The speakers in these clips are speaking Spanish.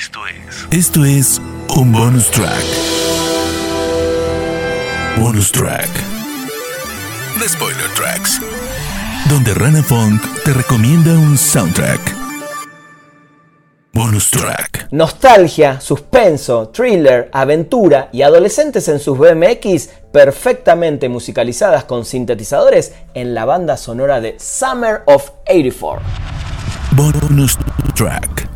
Esto es. Esto es un bonus track. Bonus track. The Spoiler Tracks. Donde Rana Funk te recomienda un soundtrack. Bonus track. Nostalgia, suspenso, thriller, aventura y adolescentes en sus BMX perfectamente musicalizadas con sintetizadores en la banda sonora de Summer of 84. Bonus track.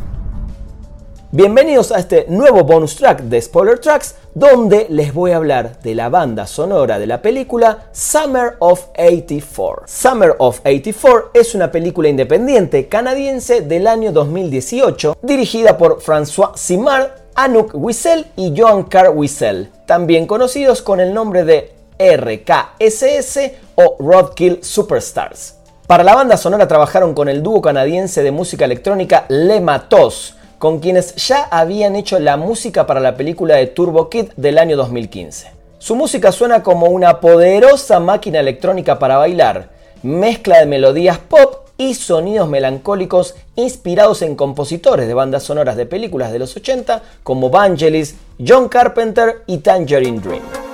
Bienvenidos a este nuevo bonus track de Spoiler Tracks, donde les voy a hablar de la banda sonora de la película Summer of 84. Summer of 84 es una película independiente canadiense del año 2018, dirigida por François Simard, Anouk Wiesel y Joan Carr Wiesel, también conocidos con el nombre de RKSS o Roadkill Superstars. Para la banda sonora trabajaron con el dúo canadiense de música electrónica Le Matos, con quienes ya habían hecho la música para la película de Turbo Kid del año 2015. Su música suena como una poderosa máquina electrónica para bailar, mezcla de melodías pop y sonidos melancólicos inspirados en compositores de bandas sonoras de películas de los 80 como Vangelis, John Carpenter y Tangerine Dream.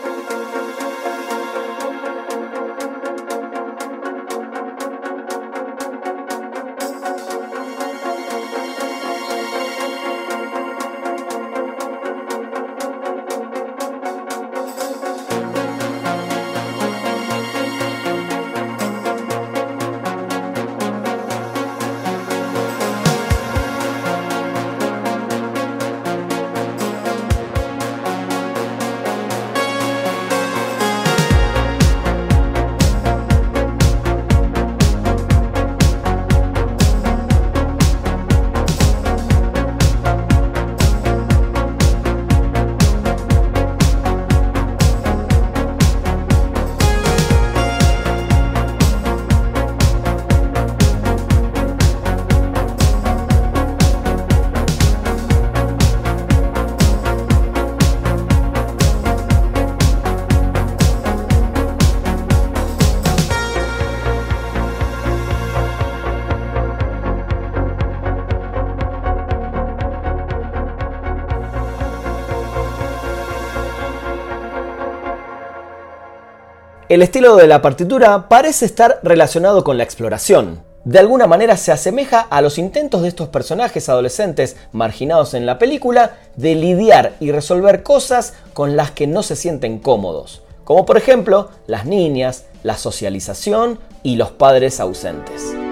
El estilo de la partitura parece estar relacionado con la exploración. De alguna manera se asemeja a los intentos de estos personajes adolescentes marginados en la película de lidiar y resolver cosas con las que no se sienten cómodos, como por ejemplo las niñas, la socialización y los padres ausentes.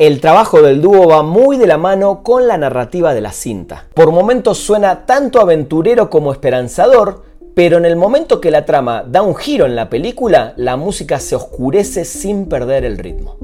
El trabajo del dúo va muy de la mano con la narrativa de la cinta. Por momentos suena tanto aventurero como esperanzador, pero en el momento que la trama da un giro en la película, la música se oscurece sin perder el ritmo.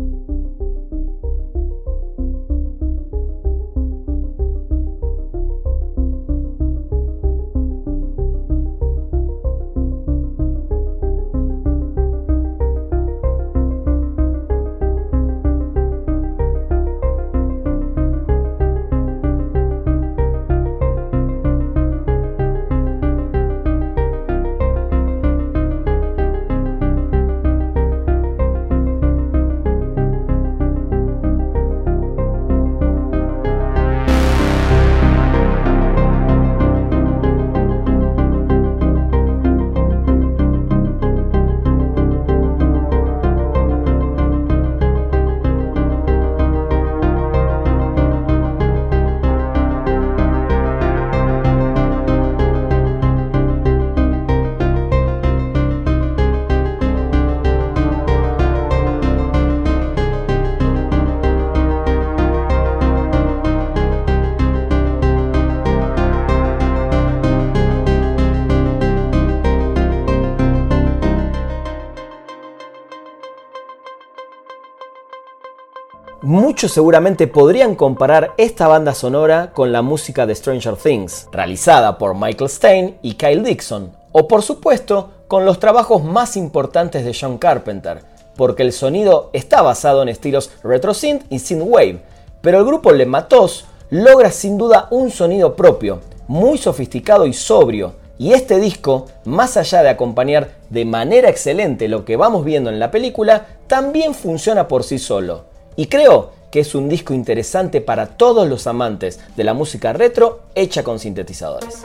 Muchos seguramente podrían comparar esta banda sonora con la música de Stranger Things, realizada por Michael Stein y Kyle Dixon, o por supuesto con los trabajos más importantes de John Carpenter, porque el sonido está basado en estilos retro synth y synthwave, pero el grupo Le Matos logra sin duda un sonido propio, muy sofisticado y sobrio, y este disco, más allá de acompañar de manera excelente lo que vamos viendo en la película, también funciona por sí solo. Y creo que es un disco interesante para todos los amantes de la música retro hecha con sintetizadores.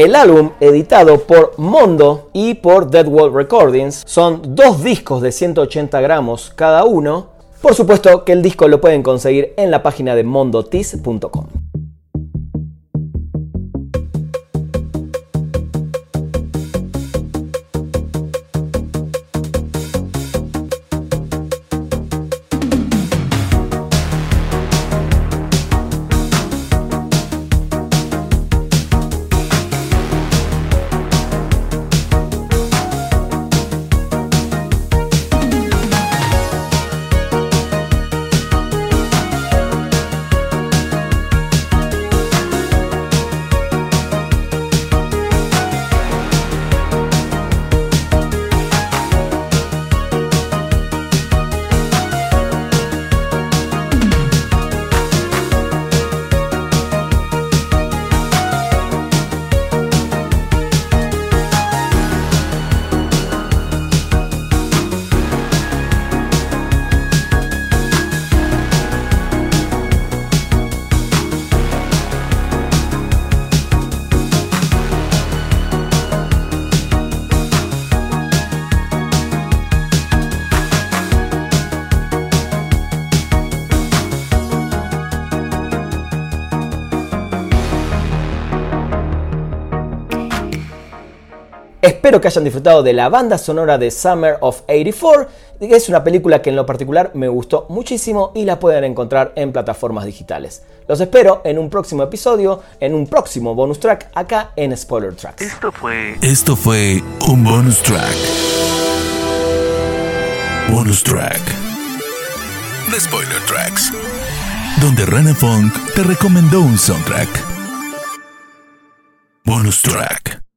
El álbum, editado por Mondo y por Dead World Recordings, son dos discos de 180 gramos cada uno. Por supuesto que el disco lo pueden conseguir en la página de mondotis.com. Espero que hayan disfrutado de la banda sonora de Summer of 84, que es una película que en lo particular me gustó muchísimo y la pueden encontrar en plataformas digitales. Los espero en un próximo episodio, en un próximo bonus track acá en Spoiler Tracks. Esto fue Esto fue un bonus track. Bonus track. The Spoiler Tracks. Donde Rana Funk te recomendó un soundtrack. Bonus track.